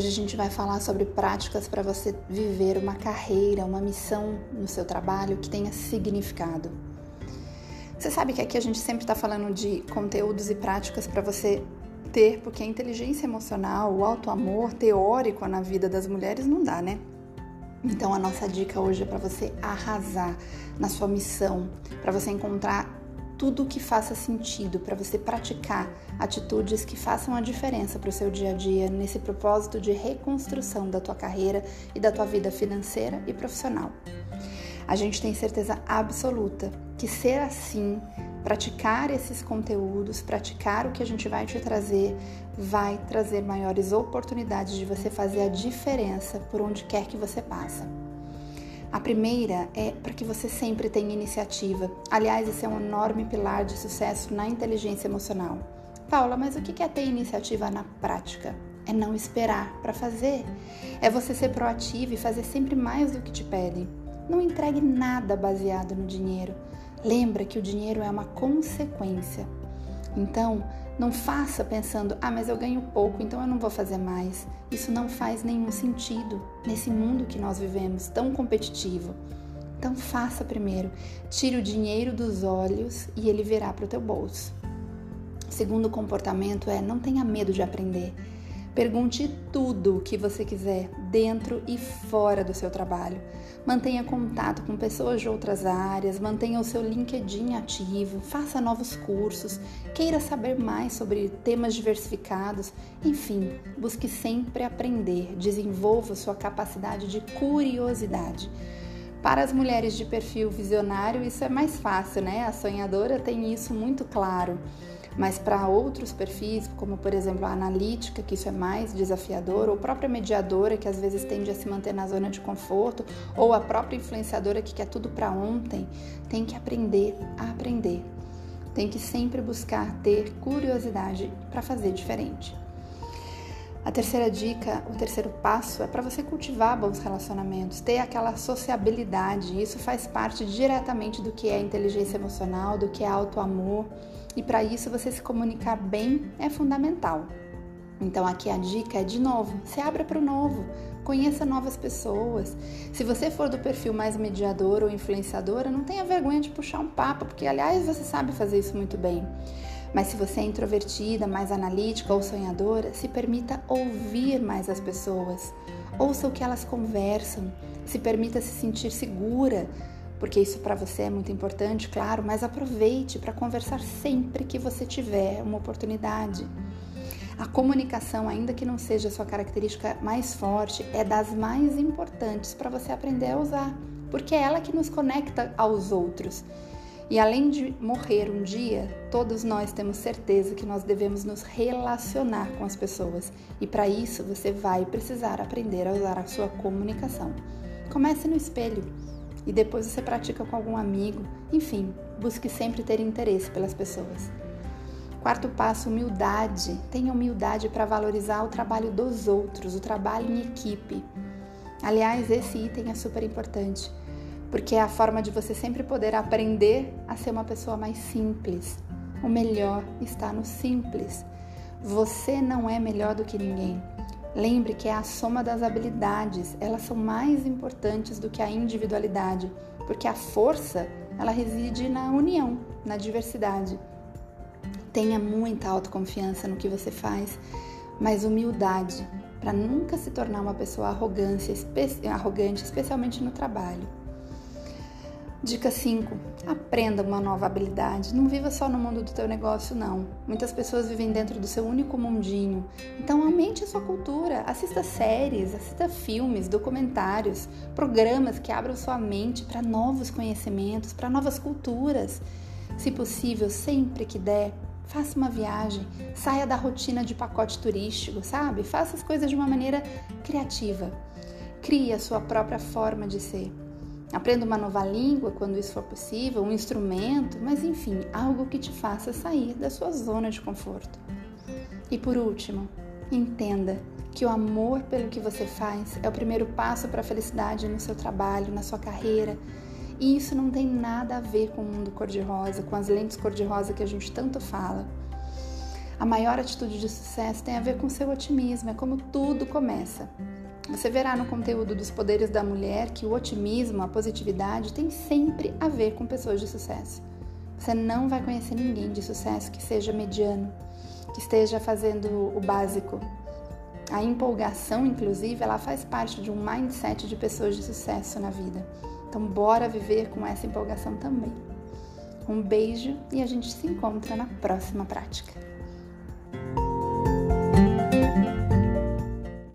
Hoje a gente vai falar sobre práticas para você viver uma carreira, uma missão no seu trabalho que tenha significado. Você sabe que aqui a gente sempre está falando de conteúdos e práticas para você ter, porque a inteligência emocional, o alto amor teórico na vida das mulheres não dá, né? Então a nossa dica hoje é para você arrasar na sua missão, para você encontrar tudo que faça sentido, para você praticar atitudes que façam a diferença para o seu dia a dia nesse propósito de reconstrução da tua carreira e da tua vida financeira e profissional. A gente tem certeza absoluta que ser assim, praticar esses conteúdos, praticar o que a gente vai te trazer, vai trazer maiores oportunidades de você fazer a diferença por onde quer que você passa. A primeira é para que você sempre tenha iniciativa. Aliás, esse é um enorme pilar de sucesso na inteligência emocional. Paula, mas o que é ter iniciativa na prática? É não esperar para fazer. É você ser proativo e fazer sempre mais do que te pedem. Não entregue nada baseado no dinheiro. Lembra que o dinheiro é uma consequência. Então, não faça pensando, ah, mas eu ganho pouco, então eu não vou fazer mais. Isso não faz nenhum sentido nesse mundo que nós vivemos, tão competitivo. Então faça primeiro, tire o dinheiro dos olhos e ele virá para o teu bolso. segundo comportamento é não tenha medo de aprender. Pergunte tudo o que você quiser, dentro e fora do seu trabalho. Mantenha contato com pessoas de outras áreas, mantenha o seu LinkedIn ativo, faça novos cursos, queira saber mais sobre temas diversificados, enfim, busque sempre aprender, desenvolva sua capacidade de curiosidade. Para as mulheres de perfil visionário, isso é mais fácil, né? A sonhadora tem isso muito claro. Mas para outros perfis, como por exemplo a analítica, que isso é mais desafiador, ou a própria mediadora, que às vezes tende a se manter na zona de conforto, ou a própria influenciadora que quer tudo para ontem, tem que aprender a aprender. Tem que sempre buscar ter curiosidade para fazer diferente. A terceira dica, o terceiro passo é para você cultivar bons relacionamentos, ter aquela sociabilidade. Isso faz parte diretamente do que é inteligência emocional, do que é auto amor. E para isso você se comunicar bem é fundamental. Então aqui a dica é de novo, se abra para o novo, conheça novas pessoas. Se você for do perfil mais mediador ou influenciadora, não tenha vergonha de puxar um papo, porque aliás você sabe fazer isso muito bem. Mas se você é introvertida, mais analítica ou sonhadora, se permita ouvir mais as pessoas. Ouça o que elas conversam, se permita se sentir segura porque isso para você é muito importante, claro, mas aproveite para conversar sempre que você tiver uma oportunidade. A comunicação, ainda que não seja a sua característica mais forte, é das mais importantes para você aprender a usar, porque é ela que nos conecta aos outros. E além de morrer um dia, todos nós temos certeza que nós devemos nos relacionar com as pessoas. E para isso você vai precisar aprender a usar a sua comunicação. Comece no espelho e depois você pratica com algum amigo. Enfim, busque sempre ter interesse pelas pessoas. Quarto passo, humildade. Tenha humildade para valorizar o trabalho dos outros, o trabalho em equipe. Aliás, esse item é super importante, porque é a forma de você sempre poder aprender a ser uma pessoa mais simples. O melhor está no simples. Você não é melhor do que ninguém. Lembre que é a soma das habilidades, elas são mais importantes do que a individualidade, porque a força, ela reside na união, na diversidade. Tenha muita autoconfiança no que você faz, mas humildade, para nunca se tornar uma pessoa arrogante, especialmente no trabalho. Dica 5. Aprenda uma nova habilidade. Não viva só no mundo do teu negócio, não. Muitas pessoas vivem dentro do seu único mundinho. Então aumente a sua cultura. Assista séries, assista filmes, documentários, programas que abram sua mente para novos conhecimentos, para novas culturas. Se possível, sempre que der, faça uma viagem, saia da rotina de pacote turístico, sabe? Faça as coisas de uma maneira criativa. Crie a sua própria forma de ser. Aprenda uma nova língua quando isso for possível, um instrumento, mas enfim, algo que te faça sair da sua zona de conforto. E por último, entenda que o amor pelo que você faz é o primeiro passo para a felicidade no seu trabalho, na sua carreira. E isso não tem nada a ver com o mundo cor-de-rosa, com as lentes cor-de-rosa que a gente tanto fala. A maior atitude de sucesso tem a ver com seu otimismo, é como tudo começa. Você verá no conteúdo dos Poderes da Mulher que o otimismo, a positividade tem sempre a ver com pessoas de sucesso. Você não vai conhecer ninguém de sucesso que seja mediano, que esteja fazendo o básico. A empolgação, inclusive, ela faz parte de um mindset de pessoas de sucesso na vida. Então, bora viver com essa empolgação também. Um beijo e a gente se encontra na próxima prática.